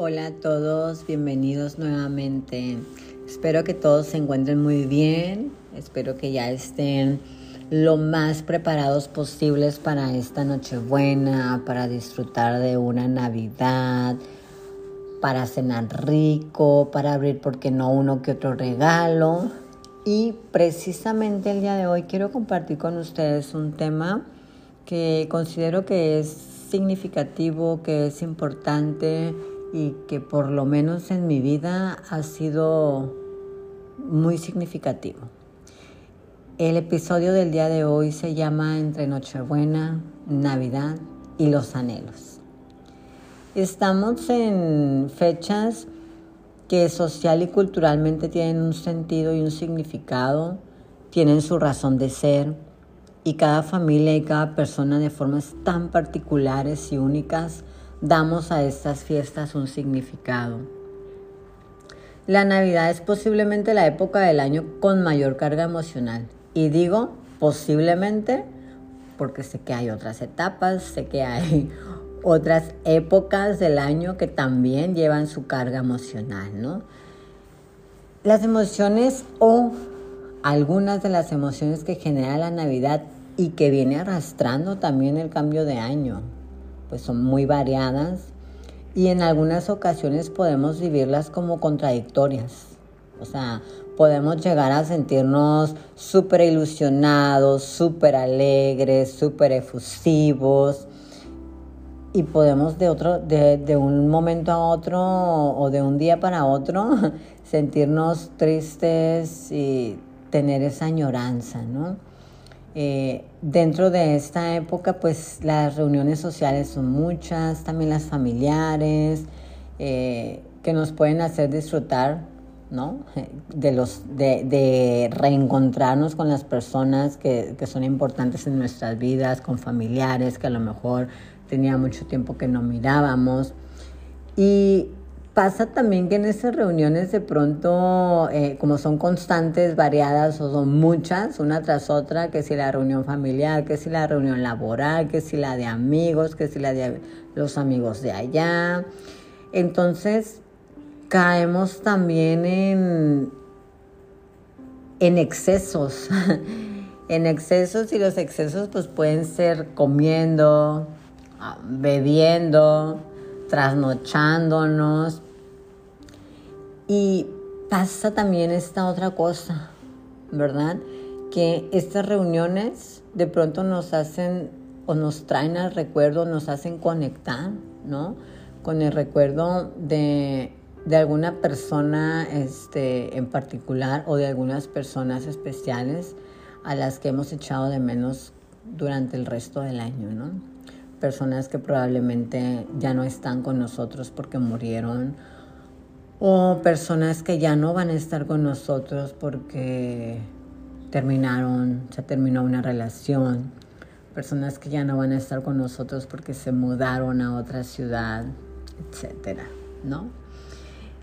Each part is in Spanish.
Hola a todos, bienvenidos nuevamente. Espero que todos se encuentren muy bien, espero que ya estén lo más preparados posibles para esta Nochebuena, para disfrutar de una Navidad, para cenar rico, para abrir, porque no, uno que otro regalo. Y precisamente el día de hoy quiero compartir con ustedes un tema que considero que es significativo, que es importante y que por lo menos en mi vida ha sido muy significativo. El episodio del día de hoy se llama Entre Nochebuena, Navidad y los anhelos. Estamos en fechas que social y culturalmente tienen un sentido y un significado, tienen su razón de ser y cada familia y cada persona de formas tan particulares y únicas damos a estas fiestas un significado. La Navidad es posiblemente la época del año con mayor carga emocional. Y digo posiblemente porque sé que hay otras etapas, sé que hay otras épocas del año que también llevan su carga emocional, ¿no? Las emociones o algunas de las emociones que genera la Navidad y que viene arrastrando también el cambio de año, pues son muy variadas y en algunas ocasiones podemos vivirlas como contradictorias. O sea, podemos llegar a sentirnos súper ilusionados, súper alegres, súper efusivos y podemos de, otro, de, de, un momento a otro o de un día para otro sentirnos tristes y tener esa añoranza, ¿no? Eh, dentro de esta época, pues las reuniones sociales son muchas, también las familiares, eh, que nos pueden hacer disfrutar, ¿no? De, los, de, de reencontrarnos con las personas que, que, son importantes en nuestras vidas, con familiares que a lo mejor tenía mucho tiempo que no mirábamos. Y pasa también que en esas reuniones de pronto, eh, como son constantes, variadas o son muchas, una tras otra, que si la reunión familiar, que si la reunión laboral, que si la de amigos, que si la de los amigos de allá. Entonces, caemos también en, en excesos, en excesos y los excesos pues pueden ser comiendo, ah, bebiendo, trasnochándonos, y pasa también esta otra cosa, ¿verdad? Que estas reuniones de pronto nos hacen o nos traen al recuerdo, nos hacen conectar, ¿no? Con el recuerdo de, de alguna persona este, en particular o de algunas personas especiales a las que hemos echado de menos durante el resto del año, ¿no? Personas que probablemente ya no están con nosotros porque murieron o personas que ya no van a estar con nosotros porque terminaron, se terminó una relación, personas que ya no van a estar con nosotros porque se mudaron a otra ciudad, etcétera, ¿no?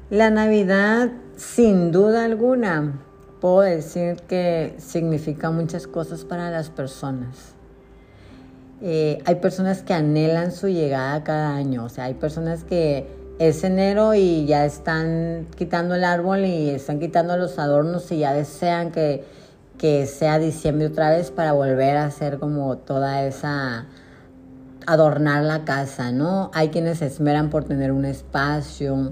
La Navidad, sin duda alguna, puedo decir que significa muchas cosas para las personas. Eh, hay personas que anhelan su llegada cada año, o sea, hay personas que es enero y ya están quitando el árbol y están quitando los adornos y ya desean que, que sea diciembre otra vez para volver a hacer como toda esa adornar la casa, ¿no? Hay quienes se esmeran por tener un espacio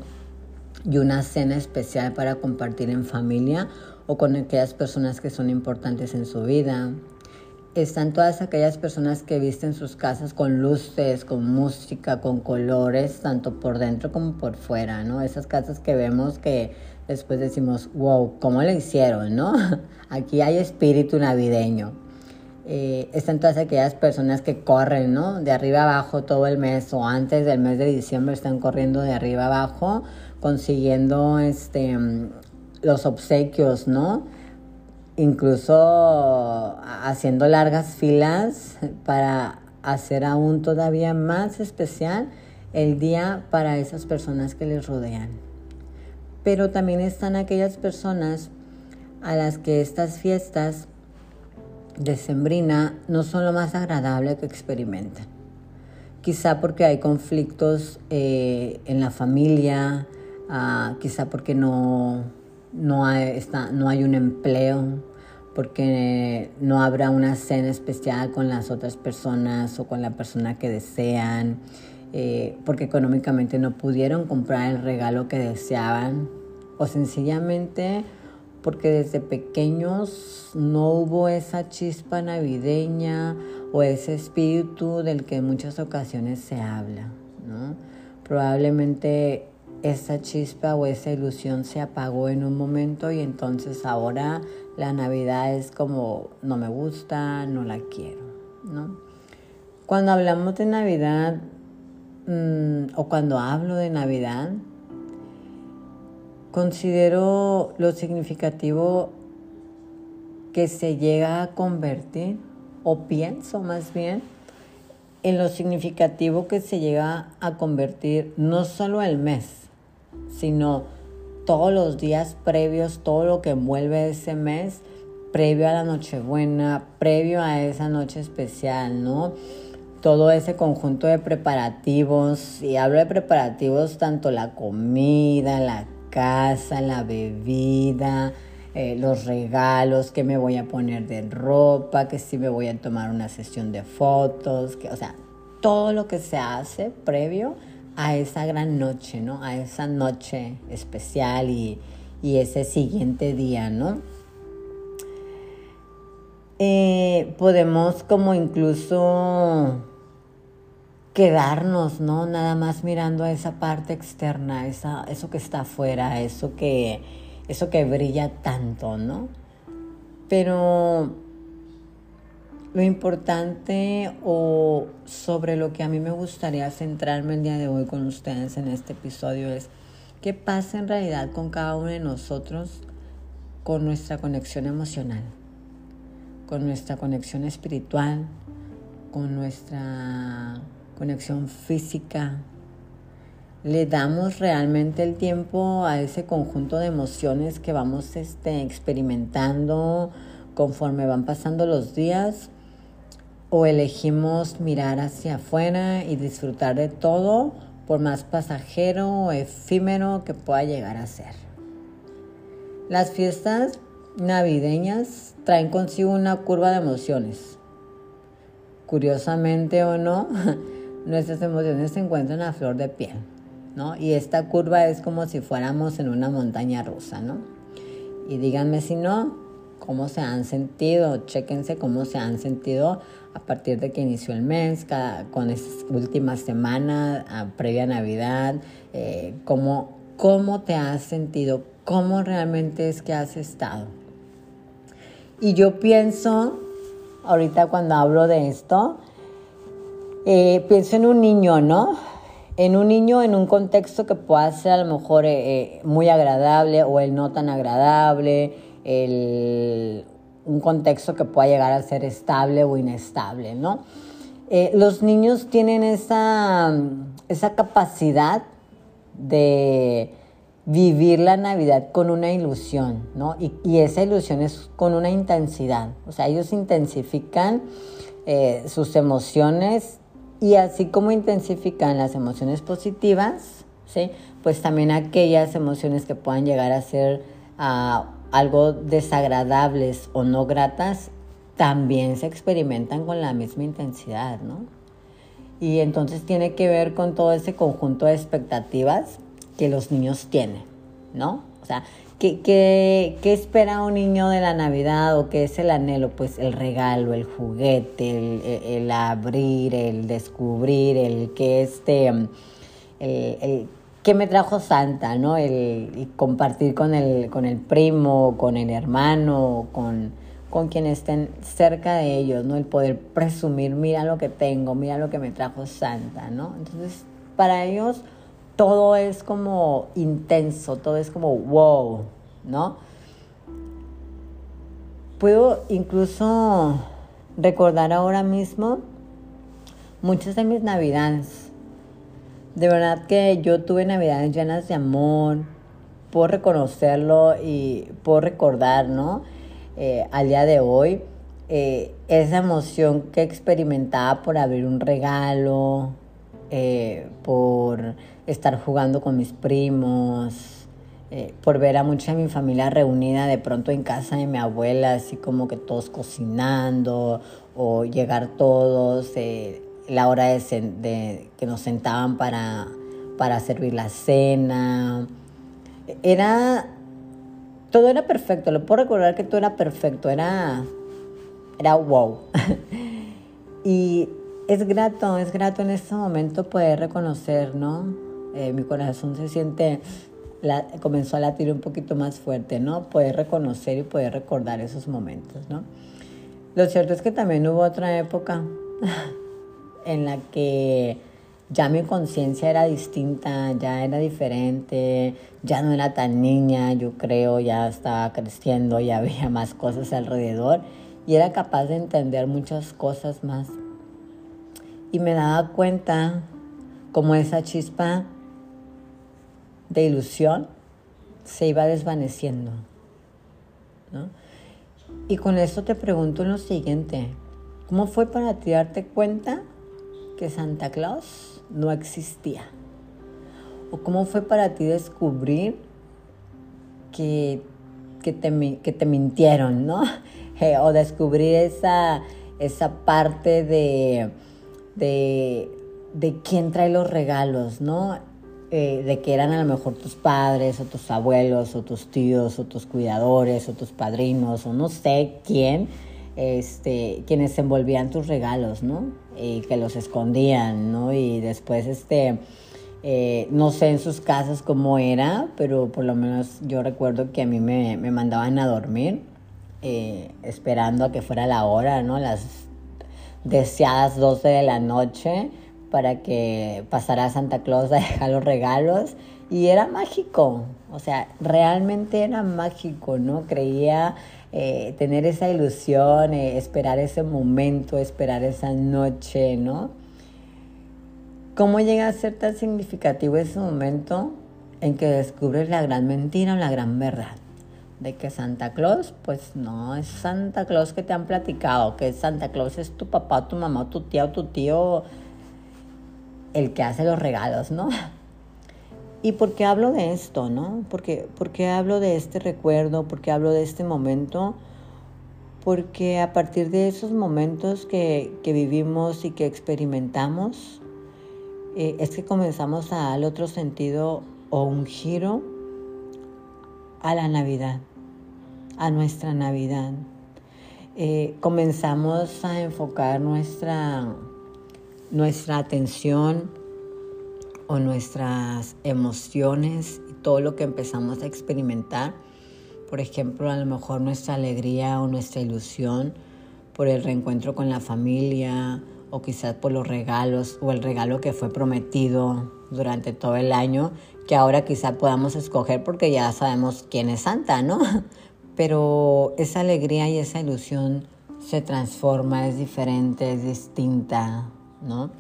y una cena especial para compartir en familia o con aquellas personas que son importantes en su vida están todas aquellas personas que visten sus casas con luces, con música, con colores, tanto por dentro como por fuera, ¿no? Esas casas que vemos que después decimos, wow, ¿cómo le hicieron, no? Aquí hay espíritu navideño. Eh, están todas aquellas personas que corren, ¿no? De arriba abajo todo el mes o antes del mes de diciembre están corriendo de arriba abajo consiguiendo este, los obsequios, ¿no? Incluso haciendo largas filas para hacer aún todavía más especial el día para esas personas que les rodean. Pero también están aquellas personas a las que estas fiestas de Sembrina no son lo más agradable que experimentan. quizá porque hay conflictos eh, en la familia, ah, quizá porque no, no, hay, no hay un empleo, porque no habrá una cena especial con las otras personas o con la persona que desean, eh, porque económicamente no pudieron comprar el regalo que deseaban, o sencillamente porque desde pequeños no hubo esa chispa navideña o ese espíritu del que en muchas ocasiones se habla, ¿no? Probablemente esa chispa o esa ilusión se apagó en un momento y entonces ahora la Navidad es como no me gusta, no la quiero, ¿no? Cuando hablamos de Navidad mm, o cuando hablo de Navidad, Considero lo significativo que se llega a convertir, o pienso más bien, en lo significativo que se llega a convertir no solo el mes, sino todos los días previos, todo lo que envuelve ese mes, previo a la Nochebuena, previo a esa noche especial, ¿no? Todo ese conjunto de preparativos, y hablo de preparativos, tanto la comida, la casa, la bebida, eh, los regalos, que me voy a poner de ropa, que si me voy a tomar una sesión de fotos, que, o sea, todo lo que se hace previo a esa gran noche, ¿no? A esa noche especial y, ese siguiente día, ¿no? Eh, podemos como incluso quedarnos, ¿no? Nada más mirando a esa parte externa, esa, eso que está afuera, eso que, eso que brilla tanto, ¿no? Pero lo importante o sobre lo que a mí me gustaría centrarme el día de hoy con ustedes en este episodio es qué pasa en realidad con cada uno de nosotros con nuestra conexión emocional, con nuestra conexión espiritual, con nuestra conexión física. Le damos realmente el tiempo a ese conjunto de emociones que vamos este, experimentando conforme van pasando los días o elegimos mirar hacia afuera y disfrutar de todo por más pasajero o efímero que pueda llegar a ser. Las fiestas navideñas traen consigo una curva de emociones. Curiosamente o no, nuestras emociones se encuentran a flor de piel, ¿no? Y esta curva es como si fuéramos en una montaña rusa, ¿no? Y díganme si no, cómo se han sentido, chéquense cómo se han sentido a partir de que inició el mes, con estas últimas semanas, previa Navidad, eh, cómo, cómo te has sentido, cómo realmente es que has estado. Y yo pienso, ahorita cuando hablo de esto, eh, pienso en un niño, ¿no? En un niño en un contexto que pueda ser a lo mejor eh, muy agradable o el no tan agradable, un contexto que pueda llegar a ser estable o inestable, ¿no? los niños tienen esa, esa capacidad de vivir la Navidad con una ilusión, ¿no? Y, esa ilusión es con una intensidad. O sea, ellos intensifican sus emociones y así como intensifican las emociones positivas, ¿sí? pues también aquellas emociones que puedan llegar a ser ah, algo desagradables o no gratas, también se experimentan con la misma intensidad, ¿no? Y entonces tiene que ver con todo ese conjunto de expectativas que los niños tienen, ¿no? O sea, ¿Qué, espera un niño de la Navidad o qué es el anhelo? Pues el regalo, el juguete, el, abrir, el descubrir, el que este, el, que me trajo Santa, ¿no? El, compartir con el, con el primo, con el hermano, con, con quien estén cerca de ellos, ¿no? El poder presumir, mira lo que tengo, mira lo que me trajo Santa, ¿no? Entonces, para ellos todo es como intenso, todo es como wow, ¿no? Puedo incluso recordar ahora mismo muchas de mis navidades. De verdad que yo tuve navidades llenas de amor, por reconocerlo y por recordar, ¿no? Eh, al día de hoy, eh, esa emoción que experimentaba por abrir un regalo, eh, por estar jugando con mis primos, por ver a mucha de mi familia reunida de pronto en casa de mi abuela, así como que todos cocinando o llegar todos, la hora de, que nos sentaban para, para servir la cena. Era, todo era perfecto, lo puedo recordar que todo era perfecto, era, era wow. y es grato, es grato en este momento poder reconocer, ¿no? Eh, mi corazón se siente, comenzó a latir un poquito más fuerte, ¿no? Poder reconocer y poder recordar esos momentos, ¿no? Lo cierto es que también hubo otra época en la que ya mi conciencia era distinta, ya era diferente, ya no era tan niña, yo creo, ya estaba creciendo, ya había más cosas alrededor y era capaz de entender muchas cosas más. Y me daba cuenta como esa chispa de ilusión se iba desvaneciendo. Y con esto te pregunto lo siguiente, ¿cómo fue para ti darte cuenta que Santa Claus no existía? ¿O cómo fue para ti descubrir que, que, te, que te mintieron, ¿no? O descubrir esa, esa parte de, de, de quién trae los regalos, ¿no? Eh, de que eran a lo mejor tus padres o tus abuelos o tus tíos o tus cuidadores o tus padrinos o no sé quién, este, quienes envolvían tus regalos, ¿no? Y que los escondían, ¿no? Y después, este, eh, no sé en sus casas cómo era, pero por lo menos yo recuerdo que a mí me, me mandaban a dormir eh, esperando a que fuera la hora, ¿no? Las deseadas 12 de la noche para que pasara Santa Claus a dejar los regalos y era mágico, o sea, realmente era mágico, ¿no? Creía eh, tener esa ilusión, eh, esperar ese momento, esperar esa noche, ¿no? ¿Cómo llega a ser tan significativo ese momento en que descubres la gran mentira o la gran verdad? De que Santa Claus, pues no es Santa Claus que te han platicado, que Santa Claus es tu papá, tu mamá, tu tía o tu tío el que hace los regalos, ¿no? ¿Y por qué hablo de esto, no? ¿Por qué, hablo de este recuerdo? ¿Por qué hablo de este momento? Porque a partir de esos momentos que, vivimos y que experimentamos, eh, es que comenzamos a dar otro sentido o un giro a la Navidad, a nuestra Navidad. Eh, comenzamos a enfocar nuestra nuestra atención o nuestras emociones y todo lo que empezamos a experimentar. Por ejemplo, a lo mejor nuestra alegría o nuestra ilusión por el reencuentro con la familia o quizás por los regalos o el regalo que fue prometido durante todo el año, que ahora quizás podamos escoger porque ya sabemos quién es Santa, ¿no? Pero esa alegría y esa ilusión se transforma, es diferente, es distinta, ¿no?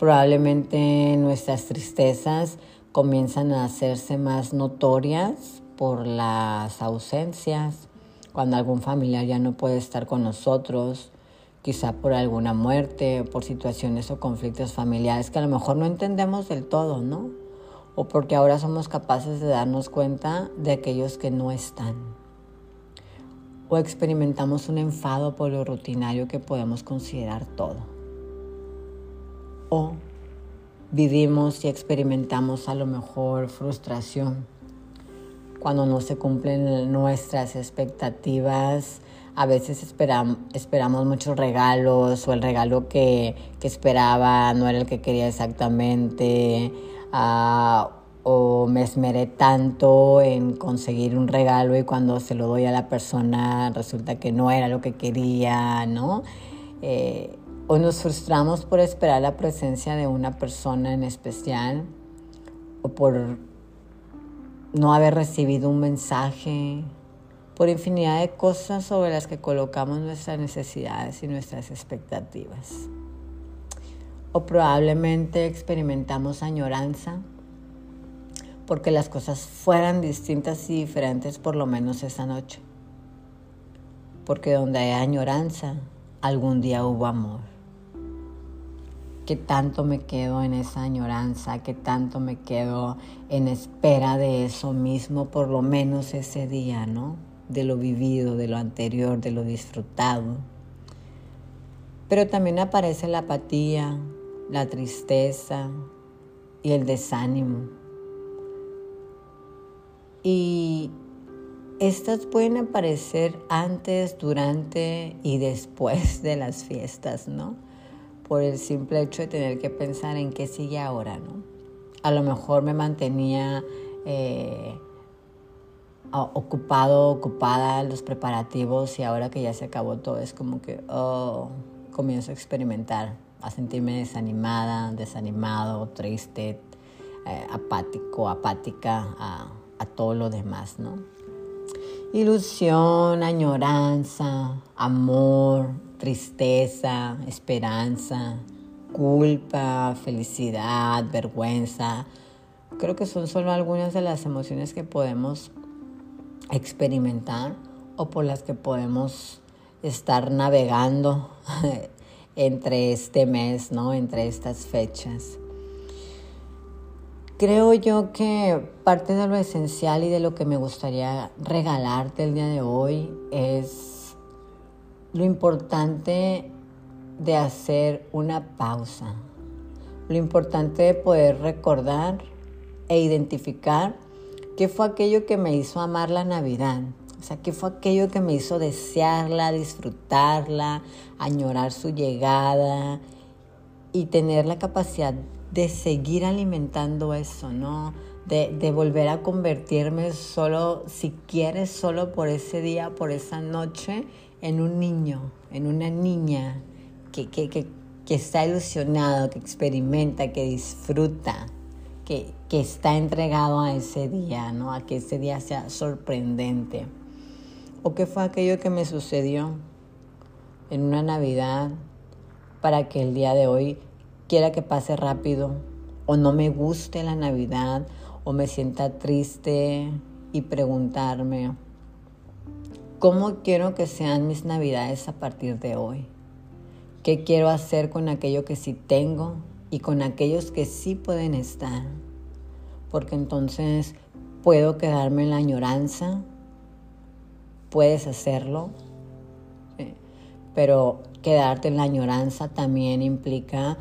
Probablemente nuestras tristezas comienzan a hacerse más notorias por las ausencias, cuando algún familiar ya no puede estar con nosotros, quizá por alguna muerte, por situaciones o conflictos familiares que a lo mejor no entendemos del todo, ¿no? O porque ahora somos capaces de darnos cuenta de aquellos que no están. O experimentamos un enfado por lo rutinario que podemos considerar todo o vivimos y experimentamos a lo mejor frustración cuando no se cumplen nuestras expectativas. A veces esperamos muchos regalos o el regalo que, esperaba no era el que quería exactamente. Ah, o me esmeré tanto en conseguir un regalo y cuando se lo doy a la persona resulta que no era lo que quería, ¿no? Eh, o nos frustramos por esperar la presencia de una persona en especial o por no haber recibido un mensaje, por infinidad de cosas sobre las que colocamos nuestras necesidades y nuestras expectativas. O probablemente experimentamos añoranza porque las cosas fueran distintas y diferentes por lo menos esa noche. Porque donde hay añoranza, algún día hubo amor. Qué tanto me quedo en esa añoranza, qué tanto me quedo en espera de eso mismo, por lo menos ese día, ¿no? De lo vivido, de lo anterior, de lo disfrutado. Pero también aparece la apatía, la tristeza y el desánimo. Y estas pueden aparecer antes, durante y después de las fiestas, ¿no? Por el simple hecho de tener que pensar en qué sigue ahora, ¿no? A lo mejor me mantenía eh, ocupado, ocupada los preparativos y ahora que ya se acabó todo es como que, oh, comienzo a experimentar, a sentirme desanimada, desanimado, triste, eh, apático, apática a, a todo lo demás, ¿no? Ilusión, añoranza, amor, tristeza, esperanza, culpa, felicidad, vergüenza. Creo que son solo algunas de las emociones que podemos experimentar o por las que podemos estar navegando entre este mes, ¿no? Entre estas fechas. Creo yo que parte de lo esencial y de lo que me gustaría regalarte el día de hoy es lo importante de hacer una pausa, lo importante de poder recordar e identificar qué fue aquello que me hizo amar la Navidad, o sea, qué fue aquello que me hizo desearla, disfrutarla, añorar su llegada y tener la capacidad de seguir alimentando eso, ¿no? De, volver a convertirme solo, si quieres, solo por ese día, por esa noche, en un niño, en una niña que, que, está ilusionado, que experimenta, que disfruta, que, que está entregado a ese día, ¿no? A que ese día sea sorprendente. ¿O qué fue aquello que me sucedió en una Navidad para que el día de hoy quiera que pase rápido o no me guste la Navidad o me sienta triste y preguntarme, ¿cómo quiero que sean mis Navidades a partir de hoy? ¿Qué quiero hacer con aquello que sí tengo y con aquellos que sí pueden estar? Porque entonces puedo quedarme en la añoranza, puedes hacerlo, pero quedarte en la añoranza también implica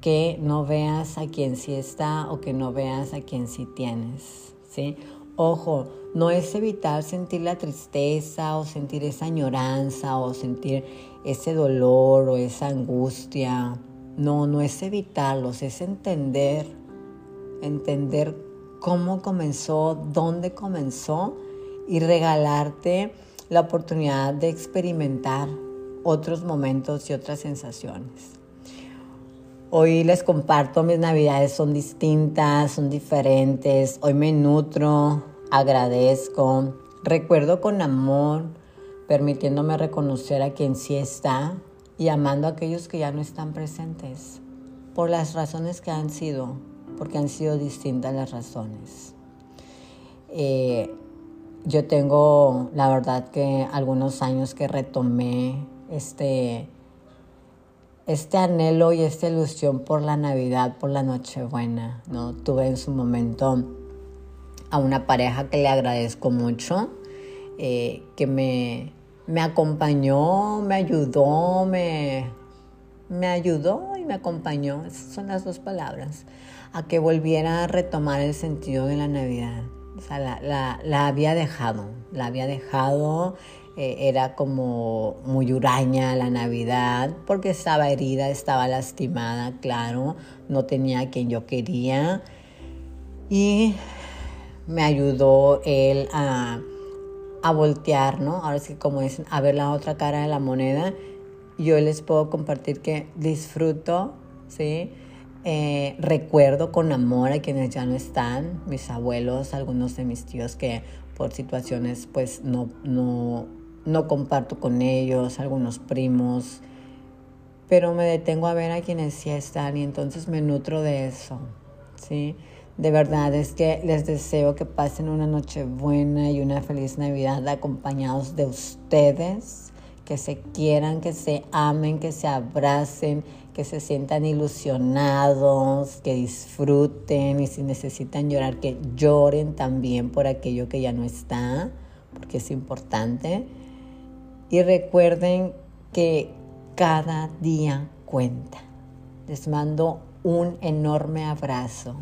que no veas a quien sí está o que no veas a quien sí tienes, ¿sí? Ojo, no es evitar sentir la tristeza o sentir esa añoranza o sentir ese dolor o esa angustia. No, no es evitarlos, es entender, entender cómo comenzó, dónde comenzó y regalarte la oportunidad de experimentar otros momentos y otras sensaciones. Hoy les comparto, mis navidades son distintas, son diferentes. Hoy me nutro, agradezco, recuerdo con amor, permitiéndome reconocer a quien sí está y amando a aquellos que ya no están presentes, por las razones que han sido, porque han sido distintas las razones. Eh, yo tengo, la verdad que algunos años que retomé este este anhelo y esta ilusión por la Navidad, por la Nochebuena, ¿no? Tuve en su momento a una pareja que le agradezco mucho, eh, que me, me acompañó, me ayudó, me, me ayudó y me acompañó, esas son las dos palabras, a que volviera a retomar el sentido de la Navidad. O sea, la, la, la había dejado, la había dejado eh, era como muy huraña la Navidad porque estaba herida, estaba lastimada, claro, no tenía a quien yo quería. Y me ayudó él a, a voltear, ¿no? Ahora sí, como dicen, a ver la otra cara de la moneda. Yo les puedo compartir que disfruto, ¿sí? Eh, recuerdo con amor a quienes ya no están, mis abuelos, algunos de mis tíos que por situaciones pues no, no, no comparto con ellos, algunos primos, pero me detengo a ver a quienes sí están y entonces me nutro de eso, ¿sí? De verdad es que les deseo que pasen una noche buena y una feliz Navidad acompañados de ustedes, que se quieran, que se amen, que se abracen, que se sientan ilusionados, que disfruten y si necesitan llorar, que lloren también por aquello que ya no está, porque es importante. Y recuerden que cada día cuenta. Les mando un enorme abrazo.